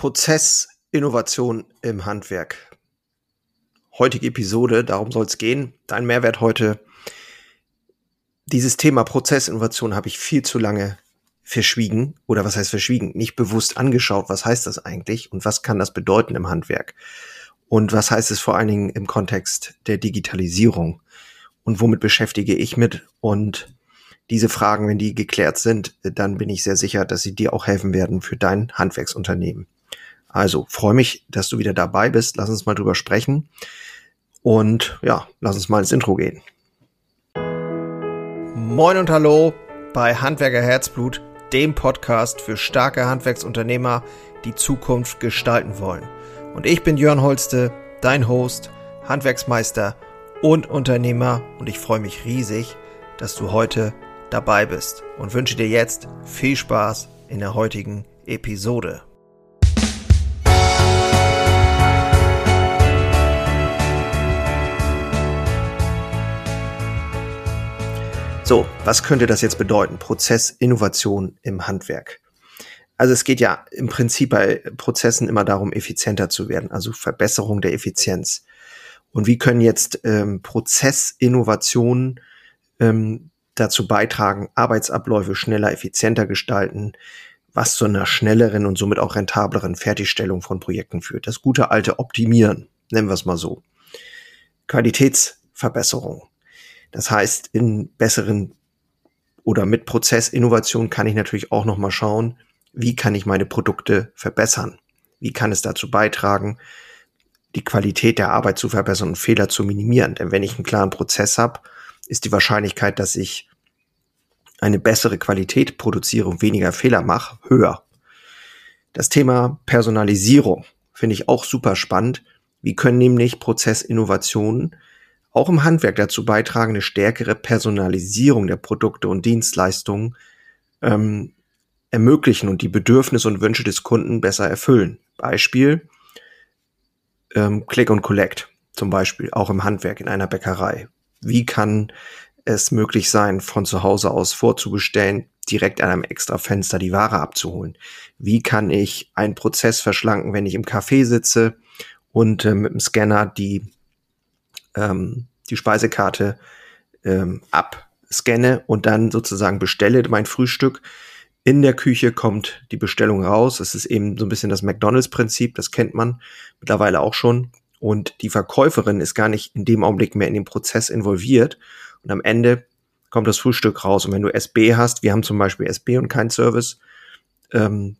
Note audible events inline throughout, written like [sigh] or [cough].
Prozessinnovation im Handwerk. Heutige Episode, darum soll es gehen. Dein Mehrwert heute. Dieses Thema Prozessinnovation habe ich viel zu lange verschwiegen oder was heißt verschwiegen? Nicht bewusst angeschaut. Was heißt das eigentlich und was kann das bedeuten im Handwerk? Und was heißt es vor allen Dingen im Kontext der Digitalisierung? Und womit beschäftige ich mit? Und diese Fragen, wenn die geklärt sind, dann bin ich sehr sicher, dass sie dir auch helfen werden für dein Handwerksunternehmen. Also freue mich, dass du wieder dabei bist. Lass uns mal drüber sprechen. Und ja, lass uns mal ins Intro gehen. Moin und hallo bei Handwerker Herzblut, dem Podcast für starke Handwerksunternehmer, die Zukunft gestalten wollen. Und ich bin Jörn Holste, dein Host, Handwerksmeister und Unternehmer. Und ich freue mich riesig, dass du heute dabei bist und wünsche dir jetzt viel Spaß in der heutigen Episode. So, was könnte das jetzt bedeuten? Prozessinnovation im Handwerk. Also es geht ja im Prinzip bei Prozessen immer darum, effizienter zu werden, also Verbesserung der Effizienz. Und wie können jetzt ähm, Prozessinnovationen ähm, dazu beitragen, Arbeitsabläufe schneller, effizienter gestalten, was zu einer schnelleren und somit auch rentableren Fertigstellung von Projekten führt. Das gute alte Optimieren, nennen wir es mal so. Qualitätsverbesserung. Das heißt, in besseren oder mit Prozessinnovation kann ich natürlich auch nochmal schauen, wie kann ich meine Produkte verbessern? Wie kann es dazu beitragen, die Qualität der Arbeit zu verbessern und Fehler zu minimieren? Denn wenn ich einen klaren Prozess habe, ist die Wahrscheinlichkeit, dass ich eine bessere Qualität produziere und weniger Fehler mache, höher. Das Thema Personalisierung finde ich auch super spannend. Wie können nämlich Prozessinnovationen auch im Handwerk dazu beitragen, eine stärkere Personalisierung der Produkte und Dienstleistungen ähm, ermöglichen und die Bedürfnisse und Wünsche des Kunden besser erfüllen. Beispiel ähm, Click und Collect zum Beispiel, auch im Handwerk in einer Bäckerei. Wie kann es möglich sein, von zu Hause aus vorzubestellen, direkt an einem extra Fenster die Ware abzuholen? Wie kann ich einen Prozess verschlanken, wenn ich im Café sitze und äh, mit dem Scanner die ähm, die Speisekarte ähm, abscanne und dann sozusagen bestelle mein Frühstück. In der Küche kommt die Bestellung raus. Es ist eben so ein bisschen das McDonalds-Prinzip, das kennt man mittlerweile auch schon. Und die Verkäuferin ist gar nicht in dem Augenblick mehr in den Prozess involviert. Und am Ende kommt das Frühstück raus. Und wenn du SB hast, wir haben zum Beispiel SB und kein Service, ähm,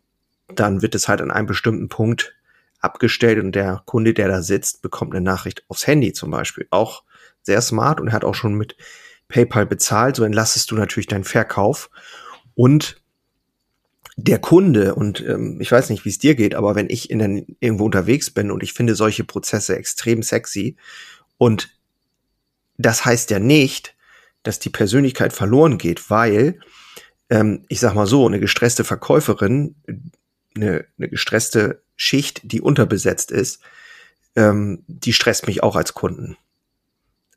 dann wird es halt an einem bestimmten Punkt abgestellt und der Kunde, der da sitzt, bekommt eine Nachricht aufs Handy zum Beispiel. Auch sehr smart und hat auch schon mit PayPal bezahlt. So entlastest du natürlich deinen Verkauf. Und der Kunde, und ähm, ich weiß nicht, wie es dir geht, aber wenn ich in den, irgendwo unterwegs bin und ich finde solche Prozesse extrem sexy und das heißt ja nicht, dass die Persönlichkeit verloren geht, weil ähm, ich sag mal so, eine gestresste Verkäuferin, eine, eine gestresste Schicht, die unterbesetzt ist, ähm, die stresst mich auch als Kunden.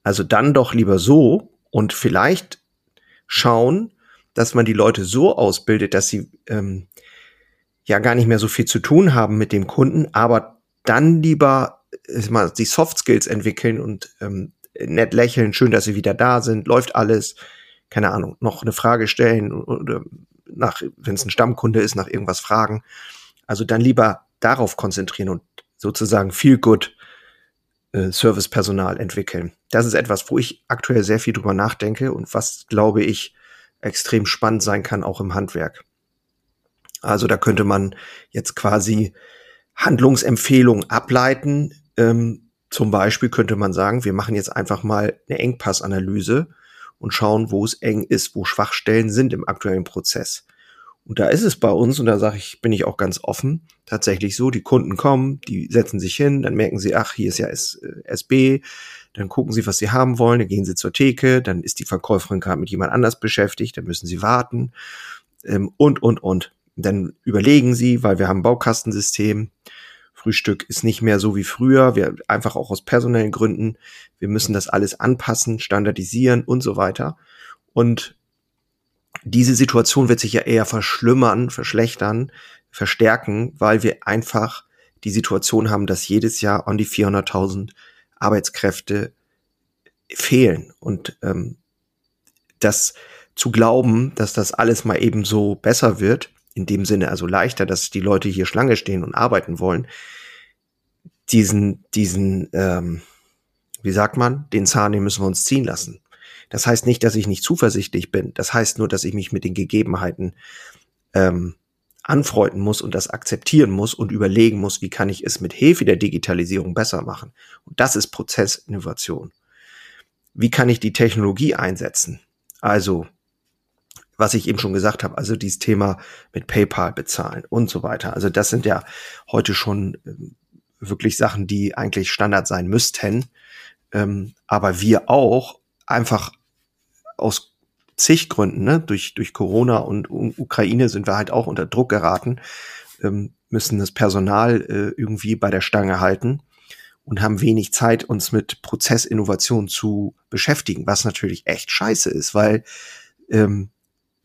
Also dann doch lieber so und vielleicht schauen, dass man die Leute so ausbildet, dass sie ähm, ja gar nicht mehr so viel zu tun haben mit dem Kunden, aber dann lieber äh, mal die Soft Skills entwickeln und ähm, nett lächeln, schön, dass sie wieder da sind, läuft alles, keine Ahnung, noch eine Frage stellen oder nach, wenn es ein Stammkunde ist, nach irgendwas fragen. Also dann lieber darauf konzentrieren und sozusagen viel gut äh, Servicepersonal entwickeln. Das ist etwas, wo ich aktuell sehr viel drüber nachdenke und was, glaube ich, extrem spannend sein kann, auch im Handwerk. Also da könnte man jetzt quasi Handlungsempfehlungen ableiten. Ähm, zum Beispiel könnte man sagen, wir machen jetzt einfach mal eine Engpassanalyse und schauen, wo es eng ist, wo Schwachstellen sind im aktuellen Prozess. Und da ist es bei uns, und da sage ich, bin ich auch ganz offen, tatsächlich so, die Kunden kommen, die setzen sich hin, dann merken sie, ach, hier ist ja S, äh, SB, dann gucken sie, was sie haben wollen, dann gehen sie zur Theke, dann ist die Verkäuferin gerade mit jemand anders beschäftigt, dann müssen sie warten ähm, und, und, und. Dann überlegen sie, weil wir haben ein Baukastensystem, Frühstück ist nicht mehr so wie früher, wir einfach auch aus personellen Gründen, wir müssen das alles anpassen, standardisieren und so weiter. Und diese Situation wird sich ja eher verschlimmern, verschlechtern, verstärken, weil wir einfach die Situation haben, dass jedes Jahr an die 400.000 Arbeitskräfte fehlen. Und ähm, das zu glauben, dass das alles mal eben so besser wird, in dem Sinne also leichter, dass die Leute hier Schlange stehen und arbeiten wollen, diesen, diesen, ähm, wie sagt man, den Zahn, den müssen wir uns ziehen lassen. Das heißt nicht, dass ich nicht zuversichtlich bin. Das heißt nur, dass ich mich mit den Gegebenheiten ähm, anfreunden muss und das akzeptieren muss und überlegen muss, wie kann ich es mit Hilfe der Digitalisierung besser machen. Und das ist Prozessinnovation. Wie kann ich die Technologie einsetzen? Also, was ich eben schon gesagt habe, also dieses Thema mit PayPal bezahlen und so weiter. Also das sind ja heute schon ähm, wirklich Sachen, die eigentlich Standard sein müssten. Ähm, aber wir auch einfach aus zig Gründen, ne? durch, durch Corona und Ukraine sind wir halt auch unter Druck geraten, ähm, müssen das Personal äh, irgendwie bei der Stange halten und haben wenig Zeit, uns mit Prozessinnovation zu beschäftigen, was natürlich echt scheiße ist, weil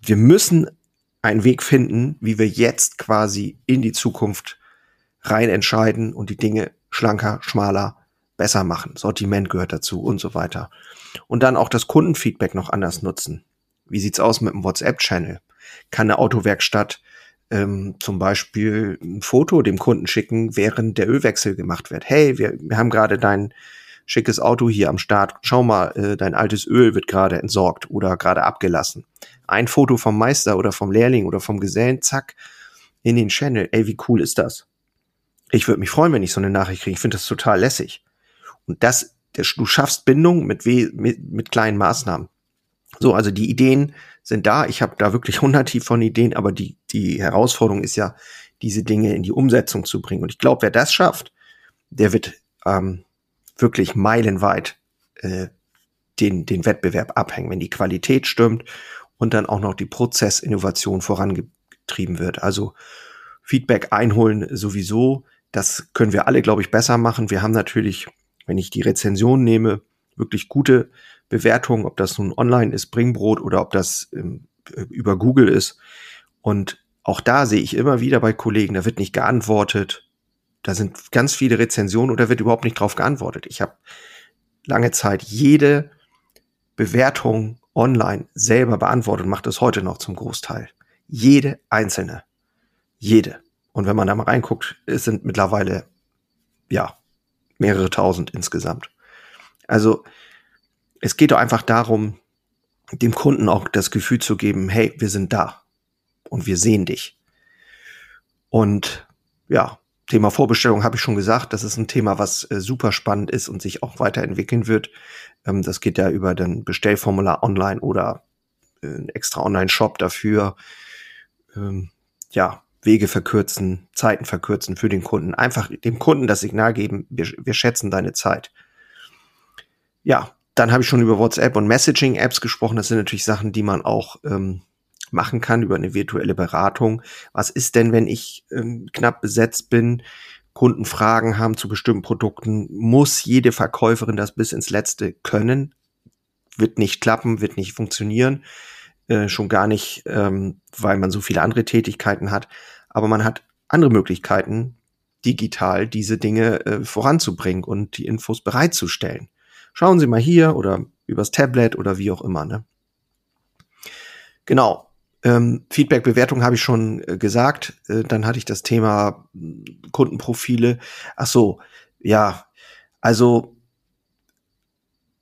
wir müssen einen Weg finden, wie wir jetzt quasi in die Zukunft rein entscheiden und die Dinge schlanker, schmaler, besser machen. Sortiment gehört dazu und so weiter. Und dann auch das Kundenfeedback noch anders nutzen. Wie sieht's aus mit dem WhatsApp-Channel? Kann eine Autowerkstatt ähm, zum Beispiel ein Foto dem Kunden schicken, während der Ölwechsel gemacht wird? Hey, wir, wir haben gerade dein schickes Auto hier am Start. Schau mal, äh, dein altes Öl wird gerade entsorgt oder gerade abgelassen. Ein Foto vom Meister oder vom Lehrling oder vom Gesellen, zack, in den Channel. Ey, wie cool ist das? Ich würde mich freuen, wenn ich so eine Nachricht kriege. Ich finde das total lässig. Und das, du schaffst Bindung mit, mit, mit kleinen Maßnahmen. So, also die Ideen sind da. Ich habe da wirklich hunderte von Ideen, aber die, die Herausforderung ist ja, diese Dinge in die Umsetzung zu bringen. Und ich glaube, wer das schafft, der wird ähm, wirklich meilenweit äh, den, den Wettbewerb abhängen, wenn die Qualität stimmt und dann auch noch die Prozessinnovation vorangetrieben wird. Also Feedback einholen sowieso, das können wir alle, glaube ich, besser machen. Wir haben natürlich, wenn ich die Rezension nehme, wirklich gute Bewertungen, ob das nun online ist, Bringbrot oder ob das ähm, über Google ist. Und auch da sehe ich immer wieder bei Kollegen, da wird nicht geantwortet. Da sind ganz viele Rezensionen oder wird überhaupt nicht drauf geantwortet. Ich habe lange Zeit jede Bewertung online selber beantwortet mache das heute noch zum Großteil. Jede einzelne. Jede. Und wenn man da mal reinguckt, es sind mittlerweile, ja, mehrere tausend insgesamt. Also es geht doch einfach darum, dem Kunden auch das Gefühl zu geben, hey, wir sind da und wir sehen dich. Und ja, Thema Vorbestellung habe ich schon gesagt, das ist ein Thema, was äh, super spannend ist und sich auch weiterentwickeln wird. Ähm, das geht ja über den Bestellformular online oder äh, ein extra Online-Shop dafür. Ähm, ja, Wege verkürzen, Zeiten verkürzen für den Kunden. Einfach dem Kunden das Signal geben, wir, wir schätzen deine Zeit. Ja, dann habe ich schon über WhatsApp und Messaging-Apps gesprochen. Das sind natürlich Sachen, die man auch ähm, machen kann über eine virtuelle Beratung. Was ist denn, wenn ich ähm, knapp besetzt bin, Kunden Fragen haben zu bestimmten Produkten? Muss jede Verkäuferin das bis ins Letzte können? Wird nicht klappen, wird nicht funktionieren. Äh, schon gar nicht, ähm, weil man so viele andere Tätigkeiten hat. Aber man hat andere Möglichkeiten, digital diese Dinge äh, voranzubringen und die Infos bereitzustellen schauen Sie mal hier oder übers Tablet oder wie auch immer. Ne? Genau. Ähm, Feedback-Bewertung habe ich schon äh, gesagt. Äh, dann hatte ich das Thema Kundenprofile. Ach so, ja. Also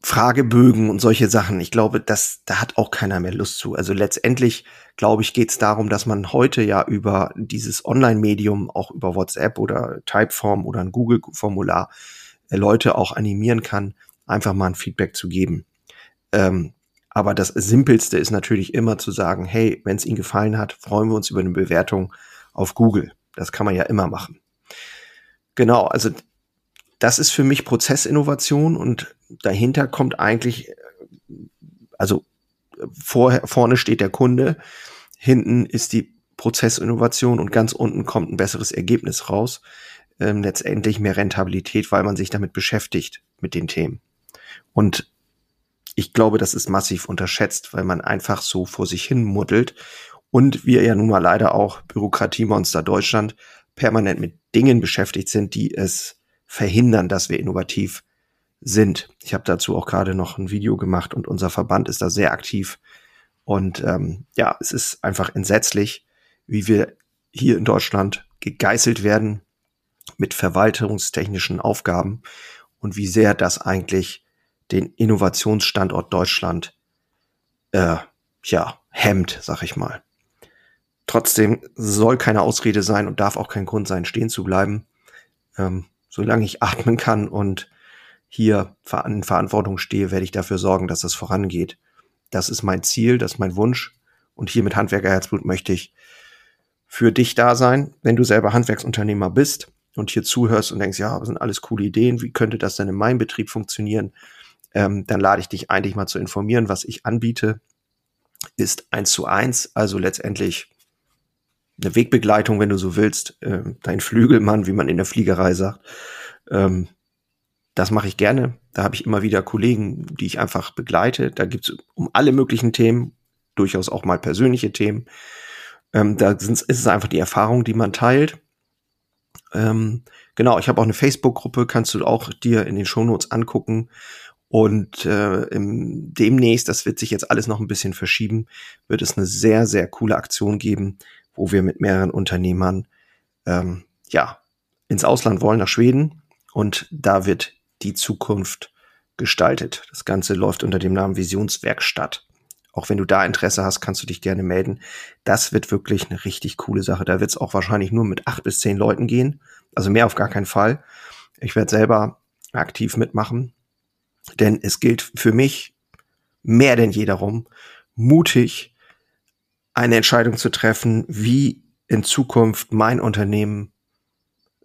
Fragebögen und solche Sachen. Ich glaube, das, da hat auch keiner mehr Lust zu. Also letztendlich, glaube ich, geht es darum, dass man heute ja über dieses Online-Medium, auch über WhatsApp oder Typeform oder ein Google-Formular, äh, Leute auch animieren kann, einfach mal ein Feedback zu geben. Ähm, aber das Simpelste ist natürlich immer zu sagen, hey, wenn es Ihnen gefallen hat, freuen wir uns über eine Bewertung auf Google. Das kann man ja immer machen. Genau, also das ist für mich Prozessinnovation und dahinter kommt eigentlich, also vor, vorne steht der Kunde, hinten ist die Prozessinnovation und ganz unten kommt ein besseres Ergebnis raus. Ähm, letztendlich mehr Rentabilität, weil man sich damit beschäftigt mit den Themen. Und ich glaube, das ist massiv unterschätzt, weil man einfach so vor sich hin muddelt Und wir ja nun mal leider auch Bürokratiemonster Deutschland permanent mit Dingen beschäftigt sind, die es verhindern, dass wir innovativ sind. Ich habe dazu auch gerade noch ein Video gemacht und unser Verband ist da sehr aktiv. Und ähm, ja, es ist einfach entsetzlich, wie wir hier in Deutschland gegeißelt werden mit verwaltungstechnischen Aufgaben und wie sehr das eigentlich den Innovationsstandort Deutschland äh, ja hemmt, sag ich mal. Trotzdem soll keine Ausrede sein und darf auch kein Grund sein, stehen zu bleiben. Ähm, solange ich atmen kann und hier in Verantwortung stehe, werde ich dafür sorgen, dass es vorangeht. Das ist mein Ziel, das ist mein Wunsch. Und hier mit Handwerkerherzblut möchte ich für dich da sein, wenn du selber Handwerksunternehmer bist und hier zuhörst und denkst, ja, das sind alles coole Ideen, wie könnte das denn in meinem Betrieb funktionieren? Ähm, dann lade ich dich eigentlich mal zu informieren, was ich anbiete, ist eins zu eins, also letztendlich eine Wegbegleitung, wenn du so willst, äh, dein Flügelmann, wie man in der Fliegerei sagt. Ähm, das mache ich gerne. Da habe ich immer wieder Kollegen, die ich einfach begleite. Da gibt es um alle möglichen Themen, durchaus auch mal persönliche Themen. Ähm, da ist es einfach die Erfahrung, die man teilt. Ähm, genau, ich habe auch eine Facebook-Gruppe, kannst du auch dir in den Shownotes angucken. Und äh, im, demnächst, das wird sich jetzt alles noch ein bisschen verschieben, wird es eine sehr, sehr coole Aktion geben, wo wir mit mehreren Unternehmern ähm, ja ins Ausland wollen, nach Schweden. Und da wird die Zukunft gestaltet. Das Ganze läuft unter dem Namen Visionswerkstatt. Auch wenn du da Interesse hast, kannst du dich gerne melden. Das wird wirklich eine richtig coole Sache. Da wird es auch wahrscheinlich nur mit acht bis zehn Leuten gehen. Also mehr auf gar keinen Fall. Ich werde selber aktiv mitmachen. Denn es gilt für mich mehr denn je darum, mutig eine Entscheidung zu treffen, wie in Zukunft mein Unternehmen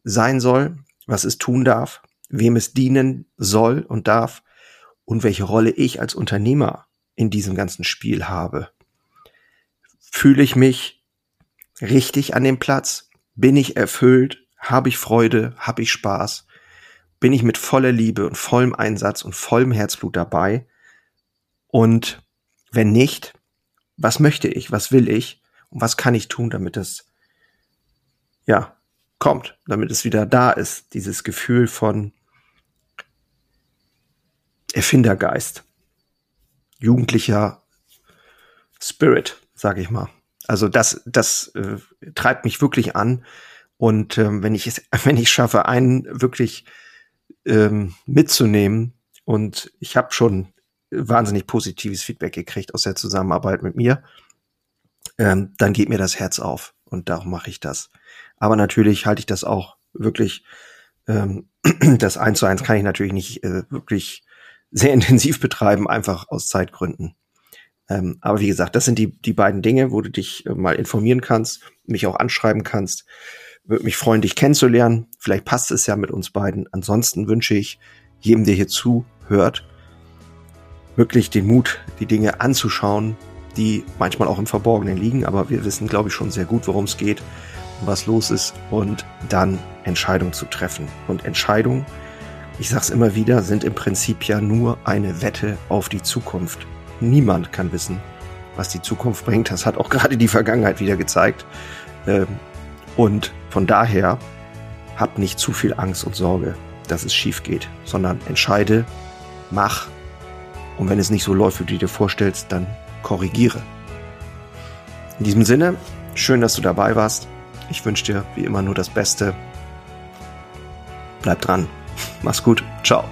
sein soll, was es tun darf, wem es dienen soll und darf und welche Rolle ich als Unternehmer in diesem ganzen Spiel habe. Fühle ich mich richtig an dem Platz? Bin ich erfüllt? Habe ich Freude? Habe ich Spaß? Bin ich mit voller Liebe und vollem Einsatz und vollem Herzblut dabei? Und wenn nicht, was möchte ich? Was will ich? Und was kann ich tun, damit es, ja, kommt, damit es wieder da ist, dieses Gefühl von Erfindergeist, jugendlicher Spirit, sage ich mal. Also das, das äh, treibt mich wirklich an. Und ähm, wenn ich es, [laughs] wenn ich schaffe, einen wirklich ähm, mitzunehmen, und ich habe schon wahnsinnig positives Feedback gekriegt aus der Zusammenarbeit mit mir, ähm, dann geht mir das Herz auf und darum mache ich das. Aber natürlich halte ich das auch wirklich, ähm, [clears throat] das eins zu eins kann ich natürlich nicht äh, wirklich sehr [laughs] intensiv betreiben, einfach aus Zeitgründen. Ähm, aber wie gesagt, das sind die, die beiden Dinge, wo du dich äh, mal informieren kannst, mich auch anschreiben kannst. Würde mich freuen, dich kennenzulernen. Vielleicht passt es ja mit uns beiden. Ansonsten wünsche ich jedem, der hier zuhört, wirklich den Mut, die Dinge anzuschauen, die manchmal auch im Verborgenen liegen, aber wir wissen, glaube ich, schon sehr gut, worum es geht, was los ist und dann Entscheidungen zu treffen. Und Entscheidungen ich sag's immer wieder, sind im Prinzip ja nur eine Wette auf die Zukunft. Niemand kann wissen, was die Zukunft bringt. Das hat auch [laughs] gerade die Vergangenheit wieder gezeigt. Ähm, und von daher hab nicht zu viel Angst und Sorge, dass es schief geht, sondern entscheide, mach. Und wenn es nicht so läuft, wie du dir vorstellst, dann korrigiere. In diesem Sinne, schön, dass du dabei warst. Ich wünsche dir wie immer nur das Beste. Bleib dran. Mach's gut. Ciao.